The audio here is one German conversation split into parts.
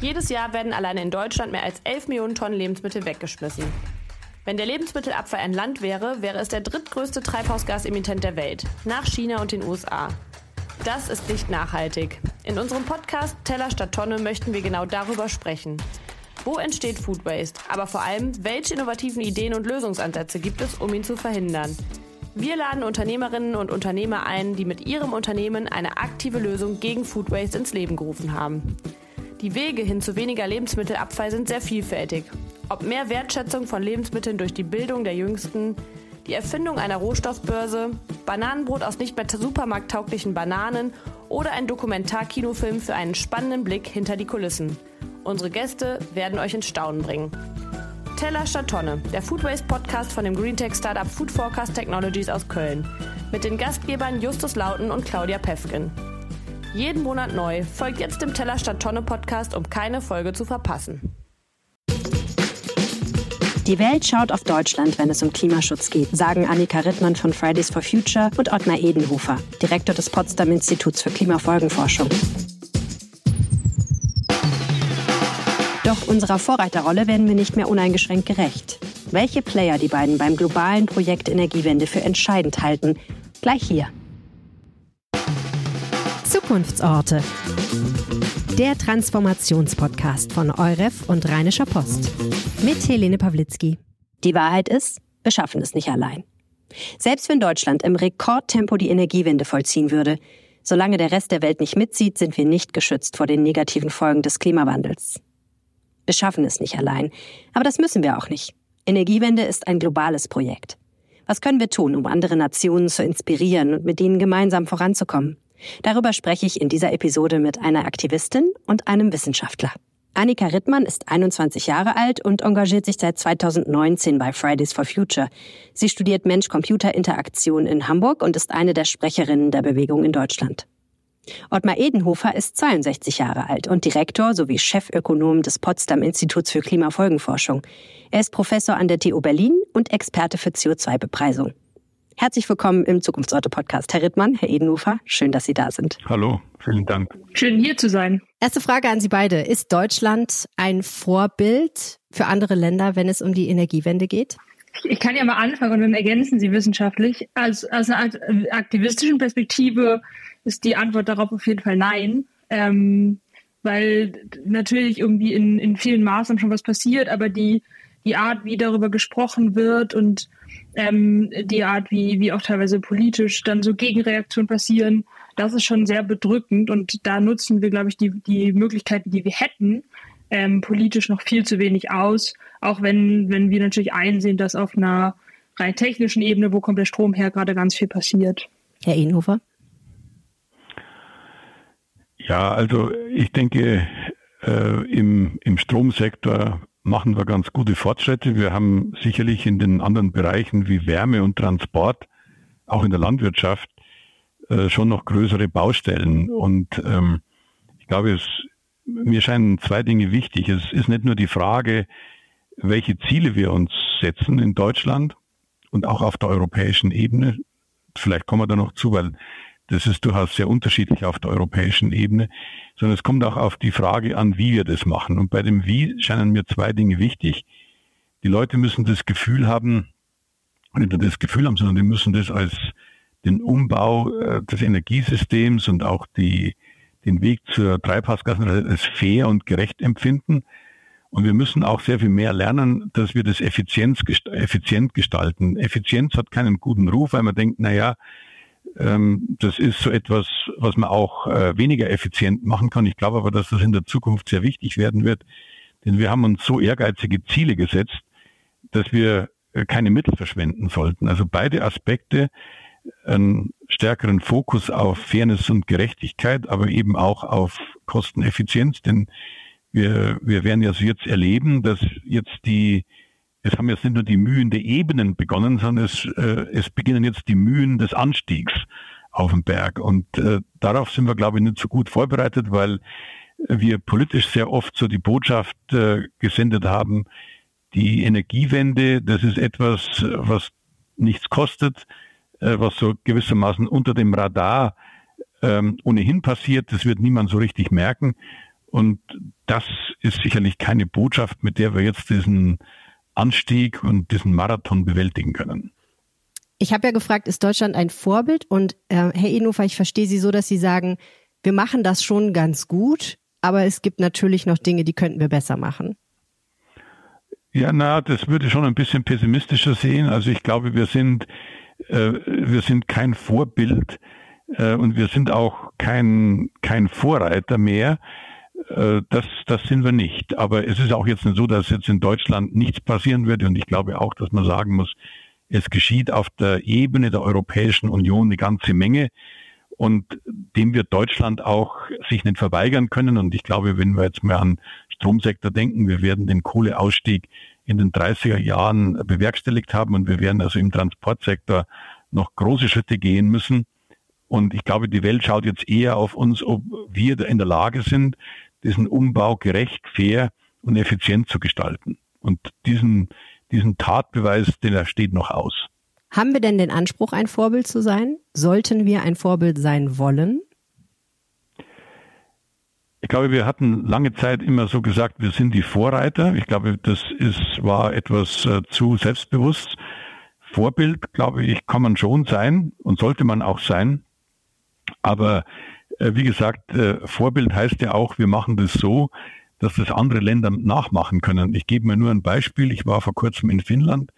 Jedes Jahr werden alleine in Deutschland mehr als 11 Millionen Tonnen Lebensmittel weggeschmissen. Wenn der Lebensmittelabfall ein Land wäre, wäre es der drittgrößte Treibhausgasemittent der Welt, nach China und den USA. Das ist nicht nachhaltig. In unserem Podcast Teller statt Tonne möchten wir genau darüber sprechen. Wo entsteht Food Waste? Aber vor allem, welche innovativen Ideen und Lösungsansätze gibt es, um ihn zu verhindern? Wir laden Unternehmerinnen und Unternehmer ein, die mit ihrem Unternehmen eine aktive Lösung gegen Food Waste ins Leben gerufen haben. Die Wege hin zu weniger Lebensmittelabfall sind sehr vielfältig. Ob mehr Wertschätzung von Lebensmitteln durch die Bildung der Jüngsten, die Erfindung einer Rohstoffbörse, Bananenbrot aus nicht mehr supermarkttauglichen Bananen oder ein Dokumentarkinofilm für einen spannenden Blick hinter die Kulissen. Unsere Gäste werden euch ins Staunen bringen. Teller statt Tonne, der Food Waste Podcast von dem Green Tech Startup Food Forecast Technologies aus Köln. Mit den Gastgebern Justus Lauten und Claudia Pefken. Jeden Monat neu. Folgt jetzt dem Teller statt Tonne Podcast, um keine Folge zu verpassen. Die Welt schaut auf Deutschland, wenn es um Klimaschutz geht, sagen Annika Rittmann von Fridays for Future und Ottmar Edenhofer, Direktor des Potsdam Instituts für Klimafolgenforschung. Doch unserer Vorreiterrolle werden wir nicht mehr uneingeschränkt gerecht. Welche Player die beiden beim globalen Projekt Energiewende für entscheidend halten, gleich hier. Zukunftsorte. Der Transformationspodcast von Euref und Rheinischer Post. Mit Helene Pawlitzki. Die Wahrheit ist, wir schaffen es nicht allein. Selbst wenn Deutschland im Rekordtempo die Energiewende vollziehen würde, solange der Rest der Welt nicht mitzieht, sind wir nicht geschützt vor den negativen Folgen des Klimawandels. Wir schaffen es nicht allein. Aber das müssen wir auch nicht. Energiewende ist ein globales Projekt. Was können wir tun, um andere Nationen zu inspirieren und mit ihnen gemeinsam voranzukommen? Darüber spreche ich in dieser Episode mit einer Aktivistin und einem Wissenschaftler. Annika Rittmann ist 21 Jahre alt und engagiert sich seit 2019 bei Fridays for Future. Sie studiert Mensch-Computer-Interaktion in Hamburg und ist eine der Sprecherinnen der Bewegung in Deutschland. Ottmar Edenhofer ist 62 Jahre alt und Direktor sowie Chefökonom des Potsdam Instituts für Klimafolgenforschung. Er ist Professor an der TU Berlin und Experte für CO2-Bepreisung. Herzlich willkommen im Zukunftsorte-Podcast. Herr Rittmann, Herr Edenhofer, schön, dass Sie da sind. Hallo, vielen Dank. Schön hier zu sein. Erste Frage an Sie beide. Ist Deutschland ein Vorbild für andere Länder, wenn es um die Energiewende geht? Ich kann ja mal anfangen und dann ergänzen Sie wissenschaftlich. Aus, aus einer aktivistischen Perspektive ist die Antwort darauf auf jeden Fall nein. Ähm, weil natürlich irgendwie in, in vielen Maßnahmen schon was passiert, aber die, die Art, wie darüber gesprochen wird und ähm, die Art, wie, wie auch teilweise politisch dann so Gegenreaktionen passieren, das ist schon sehr bedrückend und da nutzen wir, glaube ich, die, die Möglichkeiten, die wir hätten, ähm, politisch noch viel zu wenig aus, auch wenn, wenn wir natürlich einsehen, dass auf einer rein technischen Ebene, wo kommt der Strom her, gerade ganz viel passiert. Herr Ehenhofer? Ja, also ich denke, äh, im, im Stromsektor machen wir ganz gute Fortschritte. Wir haben sicherlich in den anderen Bereichen wie Wärme und Transport, auch in der Landwirtschaft, äh, schon noch größere Baustellen. Und ähm, ich glaube, es, mir scheinen zwei Dinge wichtig. Es ist nicht nur die Frage, welche Ziele wir uns setzen in Deutschland und auch auf der europäischen Ebene. Vielleicht kommen wir da noch zu, weil das ist durchaus sehr unterschiedlich auf der europäischen Ebene, sondern es kommt auch auf die Frage an, wie wir das machen. Und bei dem Wie scheinen mir zwei Dinge wichtig. Die Leute müssen das Gefühl haben, nicht nur das Gefühl haben, sondern die müssen das als den Umbau äh, des Energiesystems und auch die, den Weg zur Treibhausgasen als fair und gerecht empfinden. Und wir müssen auch sehr viel mehr lernen, dass wir das effizient gestalten. Effizienz hat keinen guten Ruf, weil man denkt, na ja, das ist so etwas, was man auch äh, weniger effizient machen kann. Ich glaube aber, dass das in der Zukunft sehr wichtig werden wird, denn wir haben uns so ehrgeizige Ziele gesetzt, dass wir äh, keine Mittel verschwenden sollten. Also beide Aspekte, einen stärkeren Fokus auf Fairness und Gerechtigkeit, aber eben auch auf Kosteneffizienz, denn wir, wir werden ja so jetzt erleben, dass jetzt die es haben jetzt nicht nur die Mühen der Ebenen begonnen, sondern es, äh, es beginnen jetzt die Mühen des Anstiegs auf den Berg. Und äh, darauf sind wir, glaube ich, nicht so gut vorbereitet, weil wir politisch sehr oft so die Botschaft äh, gesendet haben, die Energiewende, das ist etwas, was nichts kostet, äh, was so gewissermaßen unter dem Radar ähm, ohnehin passiert, das wird niemand so richtig merken. Und das ist sicherlich keine Botschaft, mit der wir jetzt diesen Anstieg und diesen Marathon bewältigen können. Ich habe ja gefragt, ist Deutschland ein Vorbild? Und äh, Herr Edenhofer, ich verstehe Sie so, dass Sie sagen, wir machen das schon ganz gut, aber es gibt natürlich noch Dinge, die könnten wir besser machen. Ja, na, das würde ich schon ein bisschen pessimistischer sehen. Also ich glaube, wir sind, äh, wir sind kein Vorbild äh, und wir sind auch kein, kein Vorreiter mehr. Äh, das, das sind wir nicht. Aber es ist auch jetzt nicht so, dass jetzt in Deutschland nichts passieren wird. Und ich glaube auch, dass man sagen muss, es geschieht auf der Ebene der Europäischen Union eine ganze Menge. Und dem wird Deutschland auch sich nicht verweigern können. Und ich glaube, wenn wir jetzt mal an Stromsektor denken, wir werden den Kohleausstieg in den 30er Jahren bewerkstelligt haben und wir werden also im Transportsektor noch große Schritte gehen müssen. Und ich glaube, die Welt schaut jetzt eher auf uns, ob wir in der Lage sind, diesen Umbau gerecht, fair und effizient zu gestalten. Und diesen, diesen Tatbeweis, den steht noch aus. Haben wir denn den Anspruch, ein Vorbild zu sein? Sollten wir ein Vorbild sein wollen? Ich glaube, wir hatten lange Zeit immer so gesagt, wir sind die Vorreiter. Ich glaube, das ist, war etwas äh, zu selbstbewusst. Vorbild, glaube ich, kann man schon sein und sollte man auch sein. Aber wie gesagt, äh, Vorbild heißt ja auch, wir machen das so, dass das andere Länder nachmachen können. Ich gebe mir nur ein Beispiel. Ich war vor kurzem in Finnland.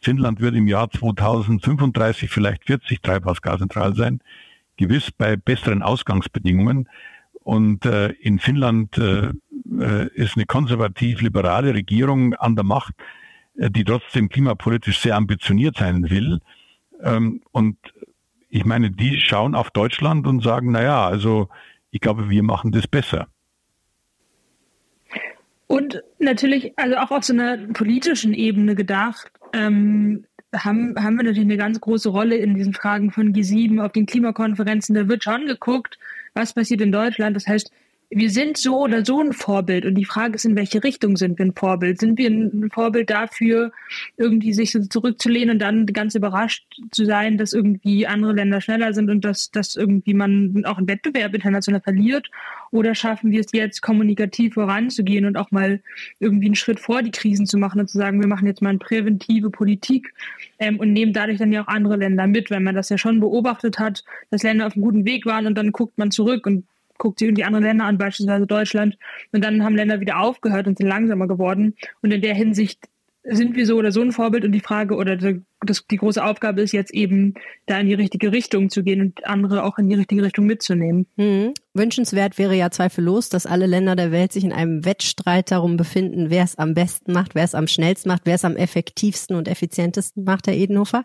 Finnland wird im Jahr 2035 vielleicht 40 Treibhausgasneutral sein, gewiss bei besseren Ausgangsbedingungen. Und äh, in Finnland äh, äh ist eine konservativ-liberale Regierung an der Macht, äh, die trotzdem klimapolitisch sehr ambitioniert sein will. Ähm, und ich meine, die schauen auf Deutschland und sagen, na ja, also ich glaube, wir machen das besser. Und natürlich, also auch auf so einer politischen Ebene gedacht, ähm, haben, haben wir natürlich eine ganz große Rolle in diesen Fragen von G7 auf den Klimakonferenzen. Da wird schon geguckt, was passiert in Deutschland. Das heißt, wir sind so oder so ein Vorbild und die Frage ist, in welche Richtung sind wir ein Vorbild? Sind wir ein Vorbild dafür, irgendwie sich so zurückzulehnen und dann ganz überrascht zu sein, dass irgendwie andere Länder schneller sind und dass, dass irgendwie man auch einen Wettbewerb international verliert? Oder schaffen wir es jetzt, kommunikativ voranzugehen und auch mal irgendwie einen Schritt vor die Krisen zu machen und zu sagen, wir machen jetzt mal eine präventive Politik ähm, und nehmen dadurch dann ja auch andere Länder mit, wenn man das ja schon beobachtet hat, dass Länder auf einem guten Weg waren und dann guckt man zurück und guckt sich die anderen Länder an, beispielsweise Deutschland. Und dann haben Länder wieder aufgehört und sind langsamer geworden. Und in der Hinsicht sind wir so oder so ein Vorbild und die Frage oder die, das, die große Aufgabe ist jetzt eben, da in die richtige Richtung zu gehen und andere auch in die richtige Richtung mitzunehmen. Hm. Wünschenswert wäre ja zweifellos, dass alle Länder der Welt sich in einem Wettstreit darum befinden, wer es am besten macht, wer es am schnellsten macht, wer es am effektivsten und effizientesten macht, Herr Edenhofer.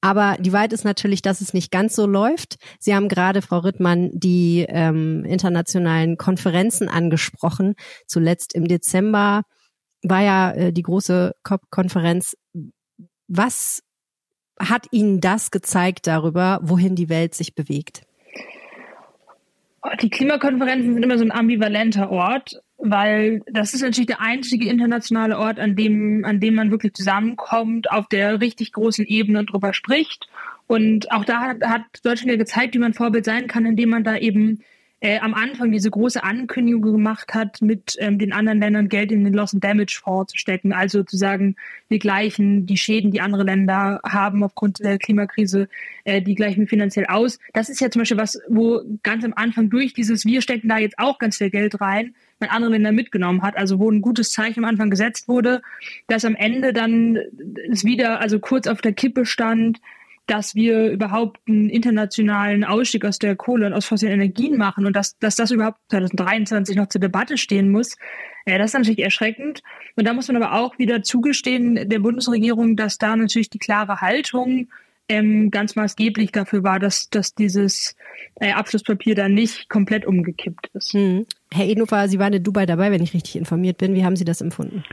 Aber die Wahrheit ist natürlich, dass es nicht ganz so läuft. Sie haben gerade, Frau Rittmann, die ähm, internationalen Konferenzen angesprochen. Zuletzt im Dezember war ja äh, die große COP-Konferenz. Was hat Ihnen das gezeigt darüber, wohin die Welt sich bewegt? Die Klimakonferenzen sind immer so ein ambivalenter Ort weil das ist natürlich der einzige internationale Ort, an dem, an dem man wirklich zusammenkommt, auf der richtig großen Ebene drüber spricht. Und auch da hat, hat Deutschland ja gezeigt, wie man Vorbild sein kann, indem man da eben äh, am Anfang diese große Ankündigung gemacht hat, mit ähm, den anderen Ländern Geld in den Loss and Damage Fonds zu stecken. Also zu sagen, wir gleichen die Schäden, die andere Länder haben aufgrund der Klimakrise, äh, die gleichen wir finanziell aus. Das ist ja zum Beispiel was, wo ganz am Anfang durch dieses Wir stecken da jetzt auch ganz viel Geld rein, man andere Länder mitgenommen hat. Also wo ein gutes Zeichen am Anfang gesetzt wurde, dass am Ende dann es wieder, also kurz auf der Kippe stand, dass wir überhaupt einen internationalen Ausstieg aus der Kohle und aus fossilen Energien machen und dass, dass das überhaupt 2023 noch zur Debatte stehen muss, ja, das ist natürlich erschreckend. Und da muss man aber auch wieder zugestehen der Bundesregierung, dass da natürlich die klare Haltung ähm, ganz maßgeblich dafür war, dass, dass dieses äh, Abschlusspapier da nicht komplett umgekippt ist. Hm. Herr Edenhofer, Sie waren in Dubai dabei, wenn ich richtig informiert bin. Wie haben Sie das empfunden?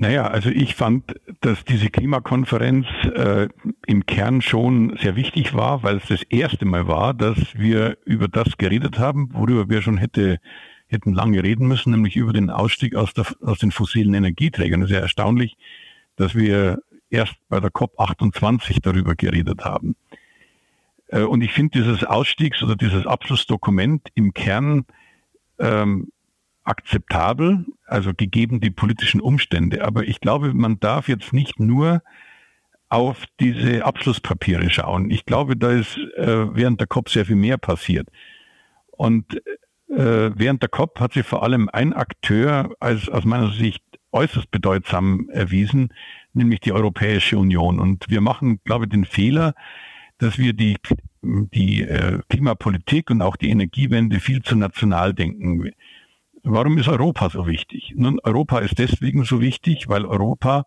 Naja, also ich fand, dass diese Klimakonferenz äh, im Kern schon sehr wichtig war, weil es das erste Mal war, dass wir über das geredet haben, worüber wir schon hätte, hätten lange reden müssen, nämlich über den Ausstieg aus, der, aus den fossilen Energieträgern. Es ist ja erstaunlich, dass wir erst bei der COP28 darüber geredet haben. Äh, und ich finde dieses Ausstiegs- oder dieses Abschlussdokument im Kern ähm, akzeptabel, also gegeben die politischen Umstände. Aber ich glaube, man darf jetzt nicht nur auf diese Abschlusspapiere schauen. Ich glaube, da ist äh, während der COP sehr viel mehr passiert. Und äh, während der COP hat sich vor allem ein Akteur als aus meiner Sicht äußerst bedeutsam erwiesen, nämlich die Europäische Union. Und wir machen, glaube ich, den Fehler, dass wir die, die äh, Klimapolitik und auch die Energiewende viel zu national denken. Warum ist Europa so wichtig? Nun, Europa ist deswegen so wichtig, weil Europa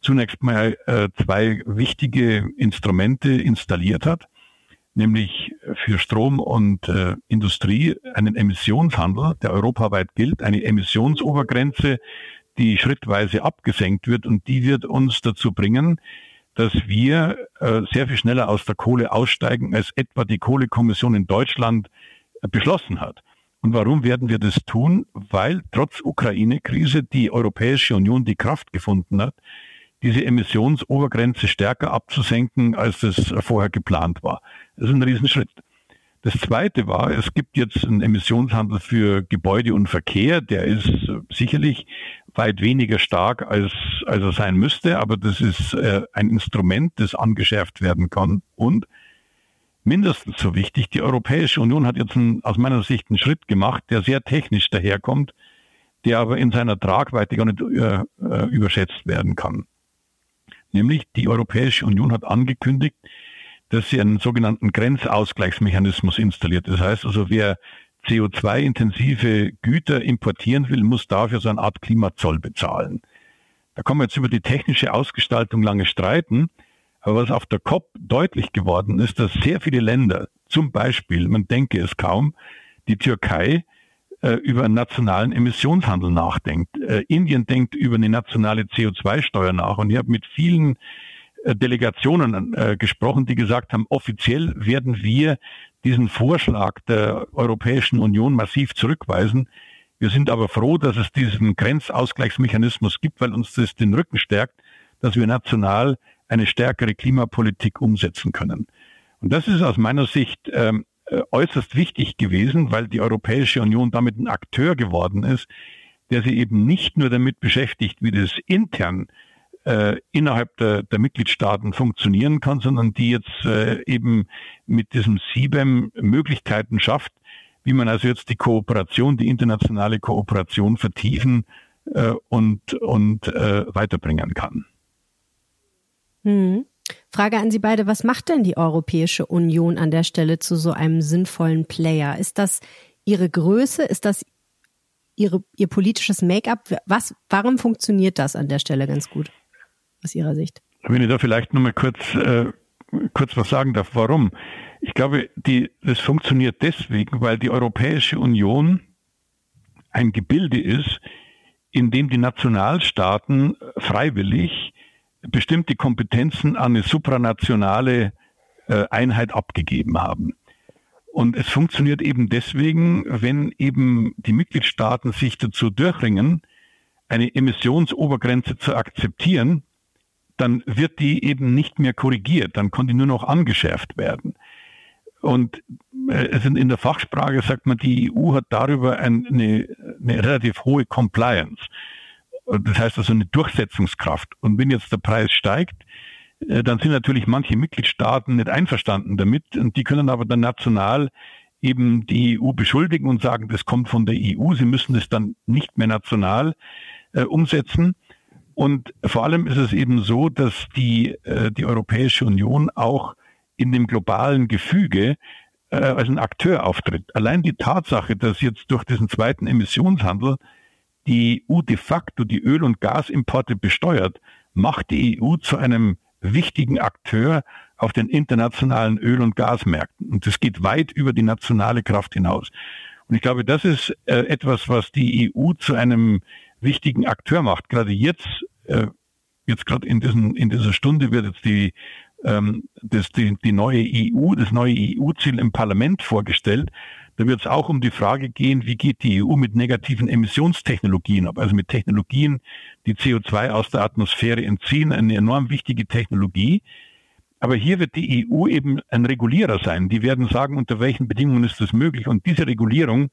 zunächst mal äh, zwei wichtige Instrumente installiert hat, nämlich für Strom und äh, Industrie einen Emissionshandel, der europaweit gilt, eine Emissionsobergrenze, die schrittweise abgesenkt wird und die wird uns dazu bringen, dass wir äh, sehr viel schneller aus der Kohle aussteigen, als etwa die Kohlekommission in Deutschland äh, beschlossen hat. Und warum werden wir das tun? Weil trotz Ukraine-Krise die Europäische Union die Kraft gefunden hat, diese Emissionsobergrenze stärker abzusenken, als das vorher geplant war. Das ist ein Riesenschritt. Das zweite war, es gibt jetzt einen Emissionshandel für Gebäude und Verkehr, der ist sicherlich weit weniger stark, als, als er sein müsste, aber das ist äh, ein Instrument, das angeschärft werden kann. Und mindestens so wichtig, die Europäische Union hat jetzt einen, aus meiner Sicht einen Schritt gemacht, der sehr technisch daherkommt, der aber in seiner Tragweite gar nicht äh, äh überschätzt werden kann. Nämlich die Europäische Union hat angekündigt, dass sie einen sogenannten Grenzausgleichsmechanismus installiert. Das heißt also, wer CO2-intensive Güter importieren will, muss dafür so eine Art Klimazoll bezahlen. Da kann man jetzt über die technische Ausgestaltung lange streiten, aber was auf der COP deutlich geworden ist, dass sehr viele Länder, zum Beispiel, man denke es kaum, die Türkei äh, über einen nationalen Emissionshandel nachdenkt. Äh, Indien denkt über eine nationale CO2-Steuer nach und ich habe mit vielen Delegationen äh, gesprochen, die gesagt haben, offiziell werden wir diesen Vorschlag der Europäischen Union massiv zurückweisen. Wir sind aber froh, dass es diesen Grenzausgleichsmechanismus gibt, weil uns das den Rücken stärkt, dass wir national eine stärkere Klimapolitik umsetzen können. Und das ist aus meiner Sicht ähm, äh, äußerst wichtig gewesen, weil die Europäische Union damit ein Akteur geworden ist, der sich eben nicht nur damit beschäftigt, wie das intern äh, innerhalb der, der, Mitgliedstaaten funktionieren kann, sondern die jetzt äh, eben mit diesem CBAM Möglichkeiten schafft, wie man also jetzt die Kooperation, die internationale Kooperation vertiefen äh, und, und äh, weiterbringen kann. Hm. Frage an Sie beide, was macht denn die Europäische Union an der Stelle zu so einem sinnvollen Player? Ist das Ihre Größe? Ist das ihre, Ihr politisches Make-up? Warum funktioniert das an der Stelle ganz gut aus Ihrer Sicht? Wenn ich da vielleicht nochmal kurz, äh, kurz was sagen darf, warum? Ich glaube, die, das funktioniert deswegen, weil die Europäische Union ein Gebilde ist, in dem die Nationalstaaten freiwillig bestimmte Kompetenzen an eine supranationale äh, Einheit abgegeben haben. Und es funktioniert eben deswegen, wenn eben die Mitgliedstaaten sich dazu durchringen, eine Emissionsobergrenze zu akzeptieren, dann wird die eben nicht mehr korrigiert, dann kann die nur noch angeschärft werden. Und äh, in der Fachsprache sagt man, die EU hat darüber eine, eine relativ hohe Compliance. Das heißt also eine Durchsetzungskraft. Und wenn jetzt der Preis steigt, äh, dann sind natürlich manche Mitgliedstaaten nicht einverstanden damit und die können aber dann national eben die EU beschuldigen und sagen, das kommt von der EU, sie müssen es dann nicht mehr national äh, umsetzen. Und vor allem ist es eben so, dass die, äh, die Europäische Union auch in dem globalen Gefüge äh, als ein Akteur auftritt. Allein die Tatsache, dass jetzt durch diesen zweiten Emissionshandel die EU de facto die Öl- und Gasimporte besteuert, macht die EU zu einem wichtigen Akteur auf den internationalen Öl- und Gasmärkten. Und das geht weit über die nationale Kraft hinaus. Und ich glaube, das ist äh, etwas, was die EU zu einem wichtigen Akteur macht. Gerade jetzt, äh, jetzt gerade in, diesen, in dieser Stunde wird jetzt die, ähm, das, die, die neue EU, das neue EU-Ziel im Parlament vorgestellt. Da wird es auch um die Frage gehen, wie geht die EU mit negativen Emissionstechnologien ab, also mit Technologien, die CO2 aus der Atmosphäre entziehen, eine enorm wichtige Technologie. Aber hier wird die EU eben ein Regulierer sein. Die werden sagen, unter welchen Bedingungen ist das möglich. Und diese Regulierung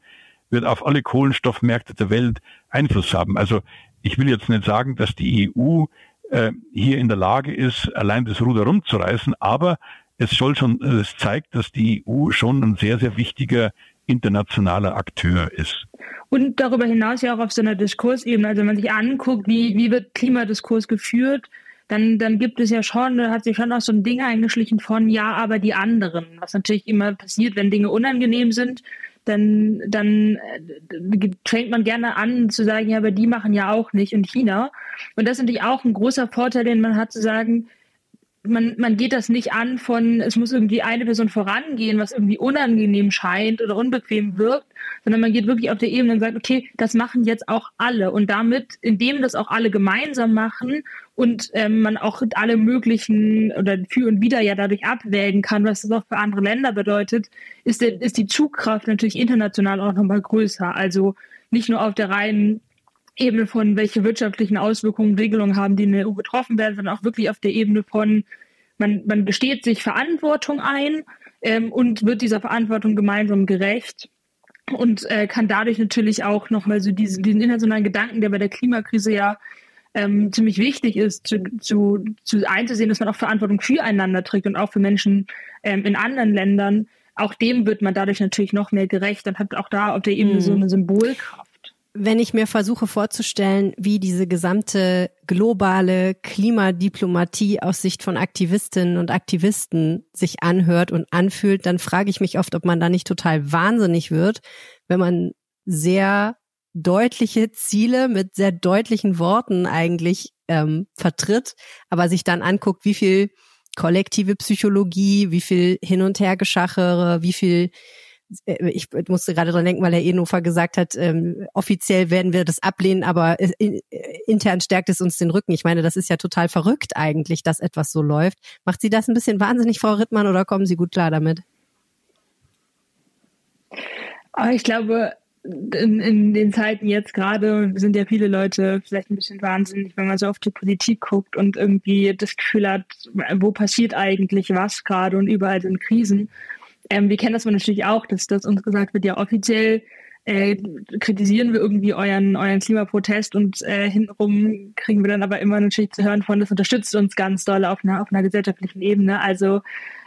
wird auf alle Kohlenstoffmärkte der Welt Einfluss haben. Also ich will jetzt nicht sagen, dass die EU äh, hier in der Lage ist, allein das Ruder rumzureißen, aber es soll schon, es zeigt, dass die EU schon ein sehr, sehr wichtiger internationaler Akteur ist. Und darüber hinaus ja auch auf so einer Diskursebene, also wenn man sich anguckt, wie, wie wird Klimadiskurs geführt, dann, dann gibt es ja schon, da hat sich schon auch so ein Ding eingeschlichen von, ja, aber die anderen. Was natürlich immer passiert, wenn Dinge unangenehm sind, dann, dann äh, fängt man gerne an zu sagen, ja, aber die machen ja auch nicht in China. Und das ist natürlich auch ein großer Vorteil, den man hat, zu sagen, man, man geht das nicht an von, es muss irgendwie eine Person vorangehen, was irgendwie unangenehm scheint oder unbequem wirkt, sondern man geht wirklich auf der Ebene und sagt, okay, das machen jetzt auch alle. Und damit, indem das auch alle gemeinsam machen und ähm, man auch alle möglichen oder für und wieder ja dadurch abwägen kann, was das auch für andere Länder bedeutet, ist, der, ist die Zugkraft natürlich international auch nochmal größer. Also nicht nur auf der reinen Ebene von, welche wirtschaftlichen Auswirkungen Regelungen haben, die in der EU betroffen werden, sondern auch wirklich auf der Ebene von, man, man gesteht sich Verantwortung ein ähm, und wird dieser Verantwortung gemeinsam gerecht und äh, kann dadurch natürlich auch nochmal so diesen, diesen internationalen Gedanken, der bei der Klimakrise ja ähm, ziemlich wichtig ist, zu, zu, zu einzusehen, dass man auch Verantwortung füreinander trägt und auch für Menschen ähm, in anderen Ländern. Auch dem wird man dadurch natürlich noch mehr gerecht und hat auch da auf der Ebene mhm. so eine Symbolkraft wenn ich mir versuche vorzustellen, wie diese gesamte globale Klimadiplomatie aus Sicht von Aktivistinnen und Aktivisten sich anhört und anfühlt, dann frage ich mich oft, ob man da nicht total wahnsinnig wird, wenn man sehr deutliche Ziele mit sehr deutlichen Worten eigentlich ähm, vertritt, aber sich dann anguckt, wie viel kollektive Psychologie, wie viel Hin- und Hergeschachere, wie viel ich musste gerade dran denken, weil Herr Ehnhofer gesagt hat, ähm, offiziell werden wir das ablehnen, aber in, äh, intern stärkt es uns den Rücken. Ich meine, das ist ja total verrückt eigentlich, dass etwas so läuft. Macht Sie das ein bisschen wahnsinnig, Frau Rittmann, oder kommen Sie gut klar damit? Aber ich glaube, in, in den Zeiten jetzt gerade sind ja viele Leute vielleicht ein bisschen wahnsinnig, wenn man so auf die Politik guckt und irgendwie das Gefühl hat, wo passiert eigentlich was gerade und überall sind Krisen. Ähm, wir kennen das natürlich auch, dass, dass uns gesagt wird, ja offiziell äh, kritisieren wir irgendwie euren, euren Klimaprotest und äh, hintenrum kriegen wir dann aber immer natürlich zu hören von, das unterstützt uns ganz doll auf einer, auf einer gesellschaftlichen Ebene. Also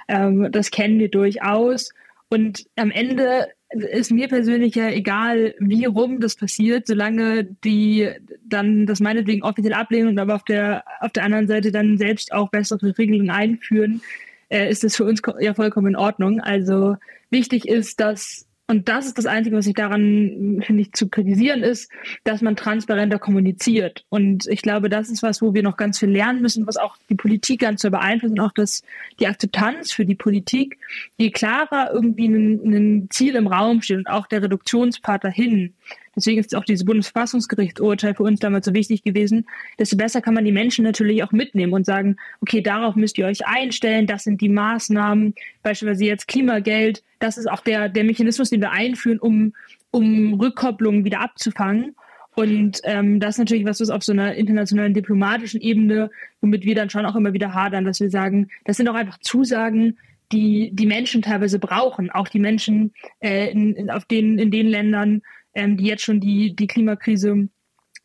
ähm, das kennen wir durchaus. Und am Ende ist mir persönlich ja egal, wie rum das passiert, solange die dann das meinetwegen offiziell ablehnen und aber auf der, auf der anderen Seite dann selbst auch bessere Regelungen einführen, äh, ist es für uns ja vollkommen in Ordnung. Also wichtig ist, dass und das ist das Einzige, was ich daran, finde zu kritisieren ist, dass man transparenter kommuniziert. Und ich glaube, das ist was, wo wir noch ganz viel lernen müssen, was auch die Politik ganz zu beeinflussen, auch das, die Akzeptanz für die Politik. Je klarer irgendwie ein, ein Ziel im Raum steht und auch der Reduktionspart dahin, Deswegen ist auch dieses Bundesverfassungsgerichtsurteil für uns damals so wichtig gewesen. Desto besser kann man die Menschen natürlich auch mitnehmen und sagen, okay, darauf müsst ihr euch einstellen, das sind die Maßnahmen, beispielsweise jetzt Klimageld, das ist auch der, der Mechanismus, den wir einführen, um, um Rückkopplungen wieder abzufangen. Und ähm, das ist natürlich was, was auf so einer internationalen diplomatischen Ebene, womit wir dann schon auch immer wieder hadern, dass wir sagen, das sind auch einfach Zusagen, die die Menschen teilweise brauchen, auch die Menschen äh, in, in, auf den, in den Ländern, ähm, die jetzt schon die, die Klimakrise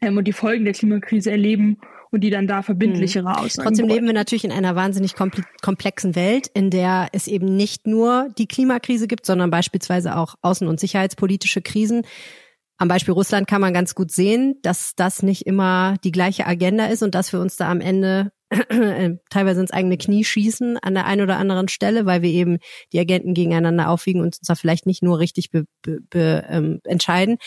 ähm, und die Folgen der Klimakrise erleben und die dann da verbindlichere mhm. Aussagen Trotzdem leben wir natürlich in einer wahnsinnig komplexen Welt, in der es eben nicht nur die Klimakrise gibt, sondern beispielsweise auch außen- und sicherheitspolitische Krisen. Am Beispiel Russland kann man ganz gut sehen, dass das nicht immer die gleiche Agenda ist und dass wir uns da am Ende teilweise ins eigene Knie schießen an der einen oder anderen Stelle, weil wir eben die Agenten gegeneinander aufwiegen und uns da vielleicht nicht nur richtig be, be, be, ähm, entscheiden.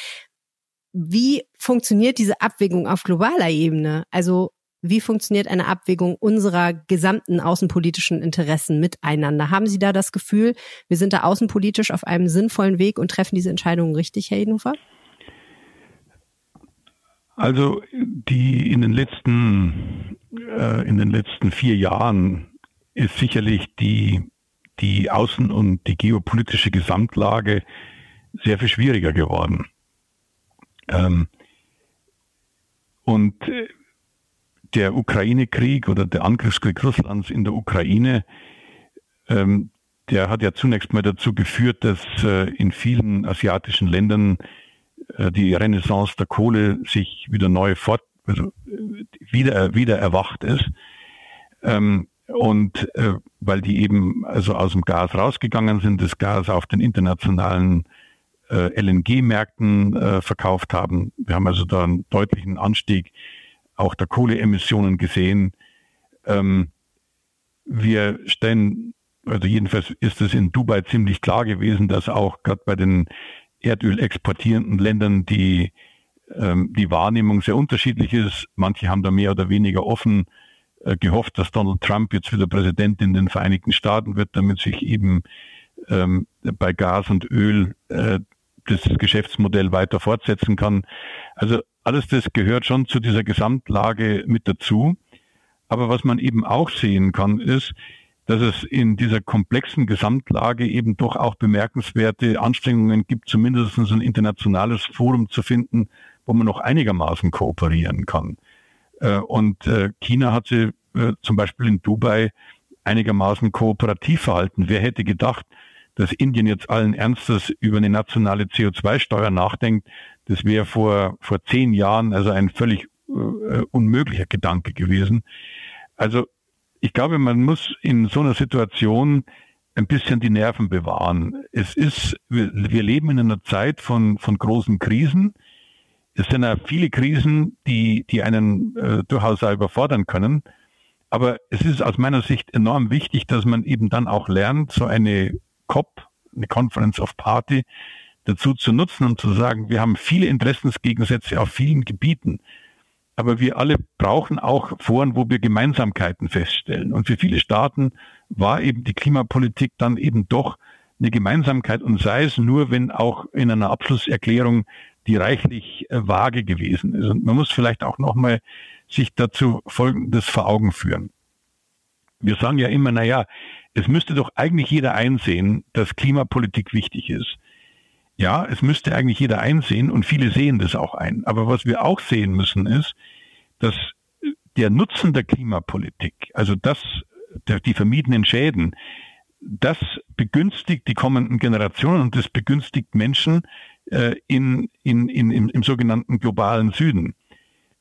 Wie funktioniert diese Abwägung auf globaler Ebene? Also wie funktioniert eine Abwägung unserer gesamten außenpolitischen Interessen miteinander? Haben Sie da das Gefühl, wir sind da außenpolitisch auf einem sinnvollen Weg und treffen diese Entscheidungen richtig, Herr Edenhofer? Also die in den letzten äh, in den letzten vier Jahren ist sicherlich die die außen- und die geopolitische Gesamtlage sehr viel schwieriger geworden. Ähm, und äh, der Ukraine-Krieg oder der Angriffskrieg Russlands in der Ukraine, ähm, der hat ja zunächst mal dazu geführt, dass äh, in vielen asiatischen Ländern die Renaissance der Kohle sich wieder neu fort, also wieder, wieder erwacht ist. Ähm, und äh, weil die eben also aus dem Gas rausgegangen sind, das Gas auf den internationalen äh, LNG-Märkten äh, verkauft haben. Wir haben also da einen deutlichen Anstieg auch der Kohleemissionen gesehen. Ähm, wir stellen, also jedenfalls ist es in Dubai ziemlich klar gewesen, dass auch gerade bei den Erdöl exportierenden Ländern die, ähm, die Wahrnehmung sehr unterschiedlich ist. Manche haben da mehr oder weniger offen äh, gehofft, dass Donald Trump jetzt wieder Präsident in den Vereinigten Staaten wird, damit sich eben ähm, bei Gas und Öl äh, das Geschäftsmodell weiter fortsetzen kann. Also alles das gehört schon zu dieser Gesamtlage mit dazu. Aber was man eben auch sehen kann, ist, dass es in dieser komplexen Gesamtlage eben doch auch bemerkenswerte Anstrengungen gibt, zumindest ein internationales Forum zu finden, wo man noch einigermaßen kooperieren kann. Äh, und äh, China hat sich äh, zum Beispiel in Dubai einigermaßen kooperativ verhalten. Wer hätte gedacht, dass Indien jetzt allen Ernstes über eine nationale CO2-Steuer nachdenkt, das wäre vor, vor zehn Jahren also ein völlig unmöglicher Gedanke gewesen. Also ich glaube, man muss in so einer Situation ein bisschen die Nerven bewahren. Es ist, wir, wir leben in einer Zeit von, von großen Krisen. Es sind ja viele Krisen, die, die einen äh, durchaus überfordern können. Aber es ist aus meiner Sicht enorm wichtig, dass man eben dann auch lernt, so eine COP, eine Conference of Party, dazu zu nutzen und zu sagen, wir haben viele Interessensgegensätze auf vielen Gebieten. Aber wir alle brauchen auch Foren, wo wir Gemeinsamkeiten feststellen. Und für viele Staaten war eben die Klimapolitik dann eben doch eine Gemeinsamkeit und sei es nur, wenn auch in einer Abschlusserklärung die reichlich äh, vage gewesen ist. Und man muss vielleicht auch nochmal sich dazu Folgendes vor Augen führen. Wir sagen ja immer, na ja, es müsste doch eigentlich jeder einsehen, dass Klimapolitik wichtig ist. Ja, es müsste eigentlich jeder einsehen und viele sehen das auch ein. Aber was wir auch sehen müssen ist, dass der Nutzen der Klimapolitik, also das, der, die vermiedenen Schäden, das begünstigt die kommenden Generationen und das begünstigt Menschen äh, in, in, in, im, im sogenannten globalen Süden.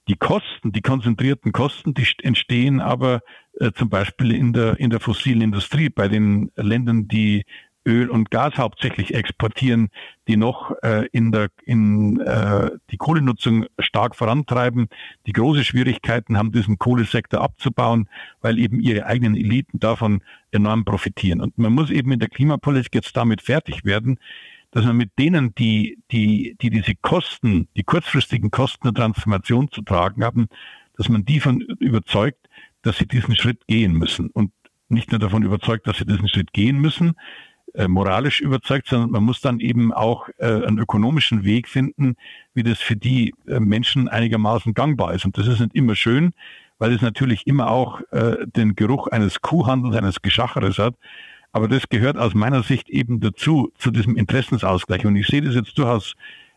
Die Kosten, die konzentrierten Kosten, die entstehen aber äh, zum Beispiel in der, in der fossilen Industrie bei den Ländern, die Öl und Gas hauptsächlich exportieren, die noch äh, in der in äh, die Kohlenutzung stark vorantreiben, die große Schwierigkeiten haben, diesen Kohlesektor abzubauen, weil eben ihre eigenen Eliten davon enorm profitieren. Und man muss eben in der Klimapolitik jetzt damit fertig werden, dass man mit denen, die, die, die diese Kosten, die kurzfristigen Kosten der Transformation zu tragen haben, dass man die von überzeugt, dass sie diesen Schritt gehen müssen. Und nicht nur davon überzeugt, dass sie diesen Schritt gehen müssen, äh, moralisch überzeugt, sondern man muss dann eben auch äh, einen ökonomischen Weg finden, wie das für die äh, Menschen einigermaßen gangbar ist. Und das ist nicht immer schön, weil es natürlich immer auch äh, den Geruch eines Kuhhandels, eines Geschacheres hat. Aber das gehört aus meiner Sicht eben dazu, zu diesem Interessensausgleich. Und ich sehe das jetzt durchaus,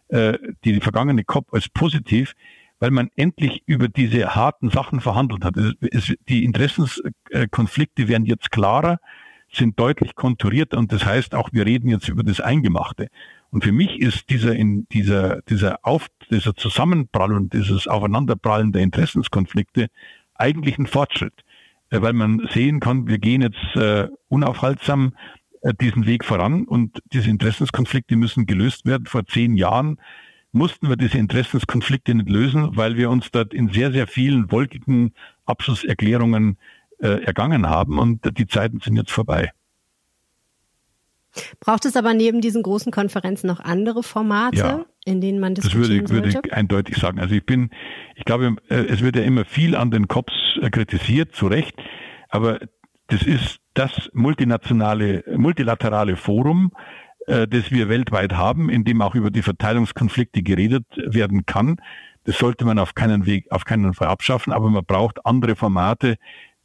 äh, die, vergangene COP als positiv, weil man endlich über diese harten Sachen verhandelt hat. Es, es, die Interessenskonflikte werden jetzt klarer sind deutlich konturiert und das heißt auch, wir reden jetzt über das Eingemachte. Und für mich ist dieser, in dieser, dieser Auf, dieser Zusammenprall und dieses Aufeinanderprallen der Interessenskonflikte eigentlich ein Fortschritt, äh, weil man sehen kann, wir gehen jetzt äh, unaufhaltsam äh, diesen Weg voran und diese Interessenskonflikte müssen gelöst werden. Vor zehn Jahren mussten wir diese Interessenskonflikte nicht lösen, weil wir uns dort in sehr, sehr vielen wolkigen Abschlusserklärungen äh, ergangen haben und die Zeiten sind jetzt vorbei. Braucht es aber neben diesen großen Konferenzen noch andere Formate, ja, in denen man diskutieren das würde, würde ich eindeutig sagen. Also ich bin, ich glaube, äh, es wird ja immer viel an den COPs äh, kritisiert, zu Recht, aber das ist das multinationale, multilaterale Forum, äh, das wir weltweit haben, in dem auch über die Verteilungskonflikte geredet werden kann. Das sollte man auf keinen Weg, auf keinen Fall abschaffen, aber man braucht andere Formate,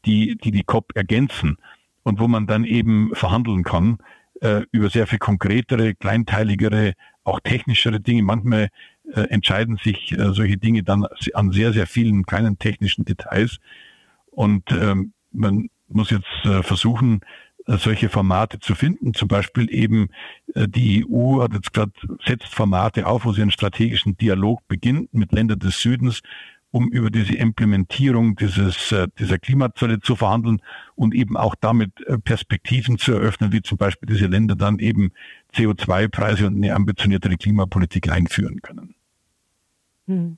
die die, die COP ergänzen und wo man dann eben verhandeln kann äh, über sehr viel konkretere, kleinteiligere, auch technischere Dinge. Manchmal äh, entscheiden sich äh, solche Dinge dann an sehr, sehr vielen kleinen technischen Details. Und ähm, man muss jetzt äh, versuchen, äh, solche Formate zu finden. Zum Beispiel eben äh, die EU hat jetzt gerade setzt Formate auf, wo sie einen strategischen Dialog beginnt mit Ländern des Südens, um über diese Implementierung dieses, äh, dieser Klimazölle zu verhandeln und eben auch damit Perspektiven zu eröffnen, wie zum Beispiel diese Länder dann eben CO2-Preise und eine ambitioniertere Klimapolitik einführen können. Hm.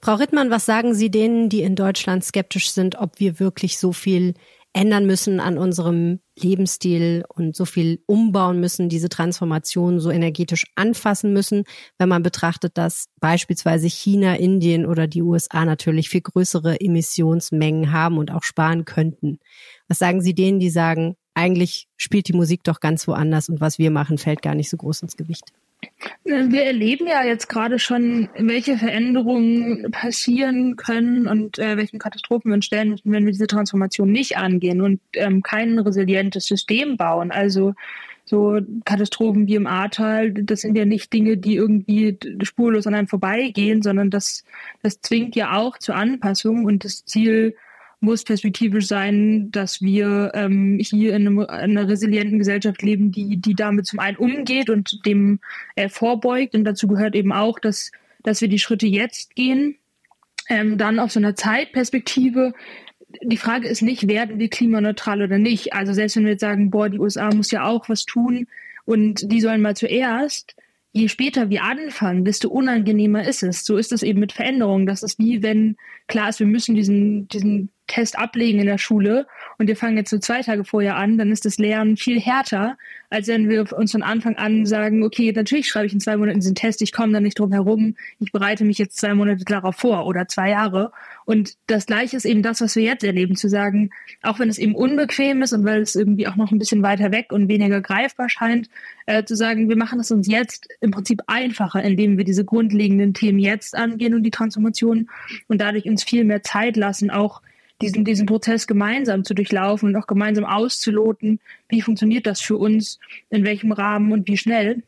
Frau Rittmann, was sagen Sie denen, die in Deutschland skeptisch sind, ob wir wirklich so viel ändern müssen an unserem Lebensstil und so viel umbauen müssen, diese Transformation so energetisch anfassen müssen, wenn man betrachtet, dass beispielsweise China, Indien oder die USA natürlich viel größere Emissionsmengen haben und auch sparen könnten. Was sagen Sie denen, die sagen, eigentlich spielt die Musik doch ganz woanders und was wir machen, fällt gar nicht so groß ins Gewicht? Wir erleben ja jetzt gerade schon, welche Veränderungen passieren können und äh, welchen Katastrophen wir uns stellen müssen, wenn wir diese Transformation nicht angehen und ähm, kein resilientes System bauen. Also so Katastrophen wie im Ahrtal, das sind ja nicht Dinge, die irgendwie spurlos an einem vorbeigehen, sondern das, das zwingt ja auch zur Anpassung und das Ziel muss perspektivisch sein, dass wir ähm, hier in, einem, in, einer resilienten Gesellschaft leben, die, die damit zum einen umgeht und dem äh, vorbeugt. Und dazu gehört eben auch, dass, dass wir die Schritte jetzt gehen. Ähm, dann auf so einer Zeitperspektive. Die Frage ist nicht, werden wir klimaneutral oder nicht. Also selbst wenn wir jetzt sagen, boah, die USA muss ja auch was tun und die sollen mal zuerst, je später wir anfangen, desto unangenehmer ist es. So ist es eben mit Veränderungen. Das ist wie wenn klar ist, wir müssen diesen, diesen Test ablegen in der Schule und wir fangen jetzt so zwei Tage vorher an, dann ist das Lernen viel härter, als wenn wir uns von Anfang an sagen, okay, natürlich schreibe ich in zwei Monaten diesen Test, ich komme da nicht drum herum, ich bereite mich jetzt zwei Monate darauf vor oder zwei Jahre. Und das Gleiche ist eben das, was wir jetzt erleben, zu sagen, auch wenn es eben unbequem ist und weil es irgendwie auch noch ein bisschen weiter weg und weniger greifbar scheint, äh, zu sagen, wir machen es uns jetzt im Prinzip einfacher, indem wir diese grundlegenden Themen jetzt angehen und die Transformation und dadurch uns viel mehr Zeit lassen, auch diesen, diesen Prozess gemeinsam zu durchlaufen und auch gemeinsam auszuloten, wie funktioniert das für uns, in welchem Rahmen und wie schnell.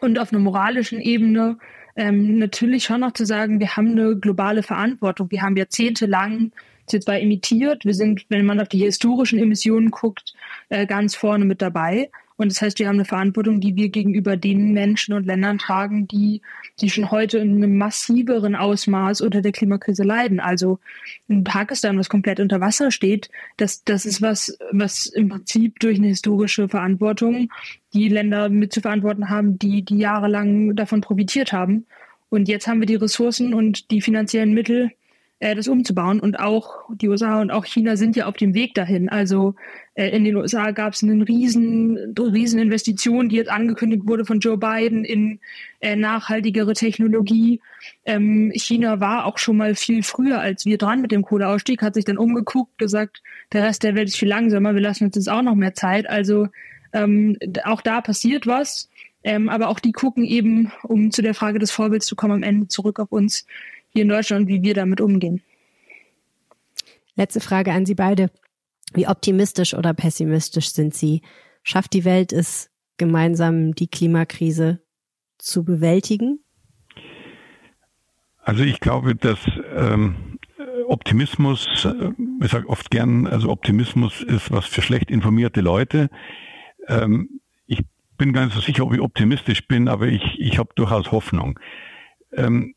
Und auf einer moralischen Ebene ähm, natürlich schon noch zu sagen, wir haben eine globale Verantwortung. Wir haben jahrzehntelang CO2 emittiert. Wir sind, wenn man auf die historischen Emissionen guckt, äh, ganz vorne mit dabei. Und das heißt, wir haben eine Verantwortung, die wir gegenüber den Menschen und Ländern tragen, die, die schon heute in einem massiveren Ausmaß unter der Klimakrise leiden. Also in Pakistan, was komplett unter Wasser steht, das, das ist was, was im Prinzip durch eine historische Verantwortung die Länder mit zu verantworten haben, die, die jahrelang davon profitiert haben. Und jetzt haben wir die Ressourcen und die finanziellen Mittel, das umzubauen. Und auch die USA und auch China sind ja auf dem Weg dahin. Also äh, in den USA gab es eine riesen, riesen Investition, die jetzt angekündigt wurde von Joe Biden in äh, nachhaltigere Technologie. Ähm, China war auch schon mal viel früher als wir dran mit dem Kohleausstieg, hat sich dann umgeguckt, gesagt, der Rest der Welt ist viel langsamer, wir lassen uns jetzt auch noch mehr Zeit. Also ähm, auch da passiert was. Ähm, aber auch die gucken eben, um zu der Frage des Vorbilds zu kommen, am Ende zurück auf uns hier in Deutschland, wie wir damit umgehen. Letzte Frage an Sie beide. Wie optimistisch oder pessimistisch sind Sie? Schafft die Welt es gemeinsam, die Klimakrise zu bewältigen? Also ich glaube, dass ähm, Optimismus, äh, ich sage oft gern, also Optimismus ist was für schlecht informierte Leute. Ähm, ich bin gar nicht so sicher, ob ich optimistisch bin, aber ich, ich habe durchaus Hoffnung. Ähm,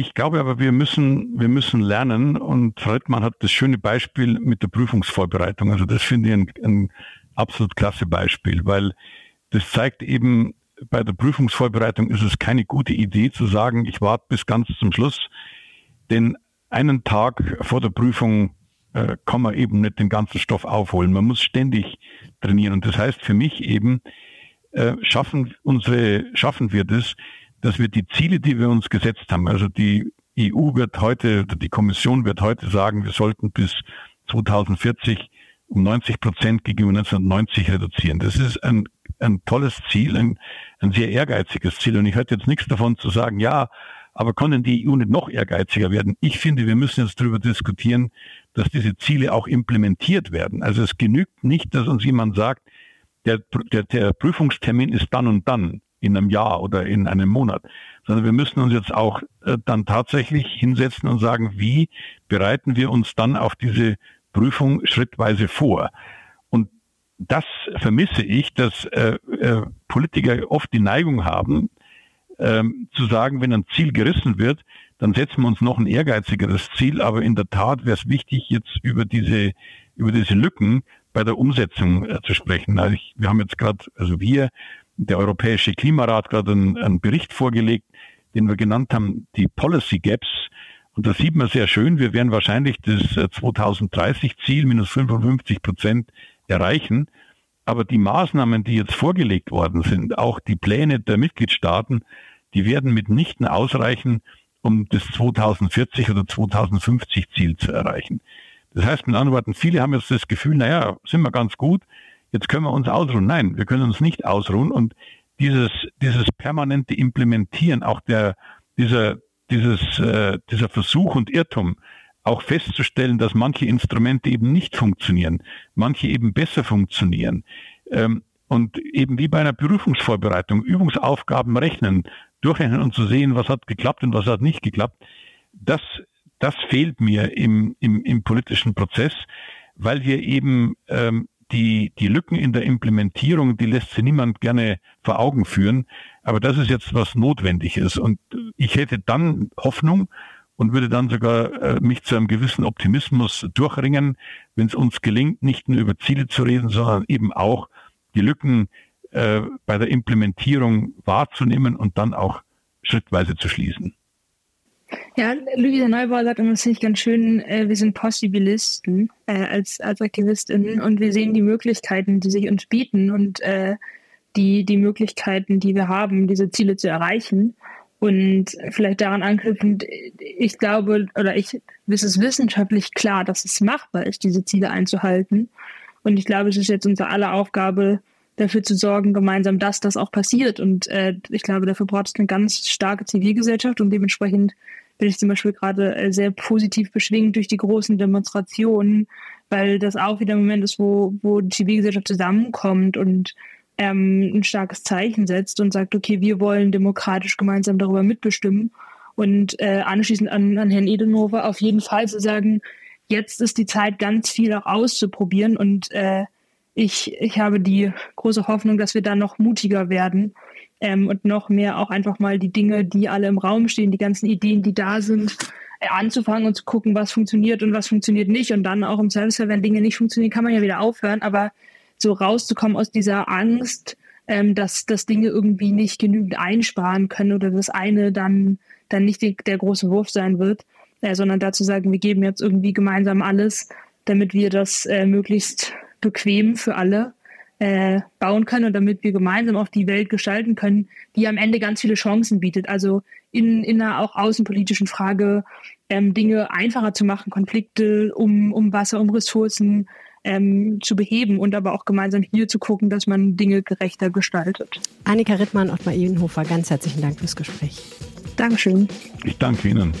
ich glaube aber, wir müssen, wir müssen lernen und Freudmann hat das schöne Beispiel mit der Prüfungsvorbereitung. Also das finde ich ein, ein absolut klasse Beispiel, weil das zeigt eben, bei der Prüfungsvorbereitung ist es keine gute Idee zu sagen, ich warte bis ganz zum Schluss, denn einen Tag vor der Prüfung äh, kann man eben nicht den ganzen Stoff aufholen. Man muss ständig trainieren. Und das heißt für mich eben, äh, schaffen unsere, schaffen wir das, dass wir die Ziele, die wir uns gesetzt haben, also die EU wird heute, die Kommission wird heute sagen, wir sollten bis 2040 um 90 Prozent gegenüber 1990 reduzieren. Das ist ein, ein tolles Ziel, ein, ein sehr ehrgeiziges Ziel. Und ich hatte jetzt nichts davon zu sagen, ja, aber können die EU nicht noch ehrgeiziger werden? Ich finde, wir müssen jetzt darüber diskutieren, dass diese Ziele auch implementiert werden. Also es genügt nicht, dass uns jemand sagt, der, der, der Prüfungstermin ist dann und dann in einem Jahr oder in einem Monat, sondern wir müssen uns jetzt auch äh, dann tatsächlich hinsetzen und sagen, wie bereiten wir uns dann auf diese Prüfung schrittweise vor? Und das vermisse ich, dass äh, äh, Politiker oft die Neigung haben, ähm, zu sagen, wenn ein Ziel gerissen wird, dann setzen wir uns noch ein ehrgeizigeres Ziel. Aber in der Tat wäre es wichtig, jetzt über diese, über diese Lücken bei der Umsetzung äh, zu sprechen. Also ich, wir haben jetzt gerade, also wir, der Europäische Klimarat, gerade einen, einen Bericht vorgelegt, den wir genannt haben, die Policy Gaps. Und da sieht man sehr schön, wir werden wahrscheinlich das 2030-Ziel äh, minus 55 Prozent erreichen. Aber die Maßnahmen, die jetzt vorgelegt worden sind, auch die Pläne der Mitgliedstaaten, die werden mitnichten ausreichen, um das 2040 oder 2050 Ziel zu erreichen. Das heißt mit anderen Worten, viele haben jetzt das Gefühl, naja, sind wir ganz gut, jetzt können wir uns ausruhen. Nein, wir können uns nicht ausruhen und dieses, dieses permanente Implementieren, auch der, dieser, dieses, äh, dieser Versuch und Irrtum, auch festzustellen, dass manche Instrumente eben nicht funktionieren, manche eben besser funktionieren. Ähm, und eben wie bei einer Prüfungsvorbereitung, Übungsaufgaben rechnen, durchrechnen und zu sehen, was hat geklappt und was hat nicht geklappt, das, das fehlt mir im, im, im politischen Prozess, weil wir eben ähm, die, die Lücken in der Implementierung, die lässt sich niemand gerne vor Augen führen. Aber das ist jetzt was Notwendiges. Und ich hätte dann Hoffnung, und würde dann sogar äh, mich zu einem gewissen Optimismus durchringen, wenn es uns gelingt, nicht nur über Ziele zu reden, sondern eben auch die Lücken äh, bei der Implementierung wahrzunehmen und dann auch schrittweise zu schließen. Ja, Luisa Neubauer sagt immer, das finde ich ganz schön, äh, wir sind Possibilisten äh, als, als Aktivistinnen und wir sehen die Möglichkeiten, die sich uns bieten und äh, die, die Möglichkeiten, die wir haben, diese Ziele zu erreichen. Und vielleicht daran anknüpfend, ich glaube, oder ich, es ist wissenschaftlich klar, dass es machbar ist, diese Ziele einzuhalten. Und ich glaube, es ist jetzt unsere aller Aufgabe, dafür zu sorgen, gemeinsam, dass das auch passiert. Und äh, ich glaube, dafür braucht es eine ganz starke Zivilgesellschaft und dementsprechend bin ich zum Beispiel gerade äh, sehr positiv beschwingt durch die großen Demonstrationen, weil das auch wieder ein Moment ist, wo, wo die Zivilgesellschaft zusammenkommt und ähm, ein starkes Zeichen setzt und sagt, okay, wir wollen demokratisch gemeinsam darüber mitbestimmen. Und äh, anschließend an, an Herrn Edenhofer auf jeden Fall zu sagen, jetzt ist die Zeit, ganz viel auch auszuprobieren. Und äh, ich, ich habe die große Hoffnung, dass wir dann noch mutiger werden ähm, und noch mehr auch einfach mal die Dinge, die alle im Raum stehen, die ganzen Ideen, die da sind, äh, anzufangen und zu gucken, was funktioniert und was funktioniert nicht. Und dann auch im Service, wenn Dinge nicht funktionieren, kann man ja wieder aufhören. Aber so rauszukommen aus dieser Angst, ähm, dass, dass Dinge irgendwie nicht genügend einsparen können oder das eine dann, dann nicht die, der große Wurf sein wird, äh, sondern dazu sagen, wir geben jetzt irgendwie gemeinsam alles, damit wir das äh, möglichst bequem für alle äh, bauen können und damit wir gemeinsam auch die Welt gestalten können, die am Ende ganz viele Chancen bietet. Also in, in einer auch außenpolitischen Frage ähm, Dinge einfacher zu machen, Konflikte um, um Wasser, um Ressourcen, ähm, zu beheben und aber auch gemeinsam hier zu gucken, dass man Dinge gerechter gestaltet. Annika Rittmann, Ottmar Ebenhofer, ganz herzlichen Dank fürs Gespräch. Dankeschön. Ich danke Ihnen.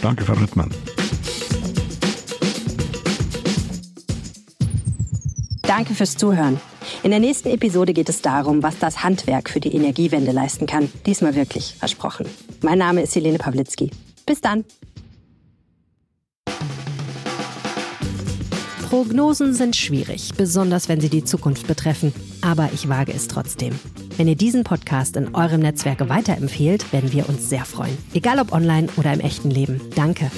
Danke, Frau Rittmann. Danke fürs Zuhören. In der nächsten Episode geht es darum, was das Handwerk für die Energiewende leisten kann. Diesmal wirklich versprochen. Mein Name ist Helene Pawlitzki. Bis dann. Prognosen sind schwierig, besonders wenn sie die Zukunft betreffen. Aber ich wage es trotzdem. Wenn ihr diesen Podcast in eurem Netzwerk weiterempfehlt, werden wir uns sehr freuen. Egal ob online oder im echten Leben. Danke.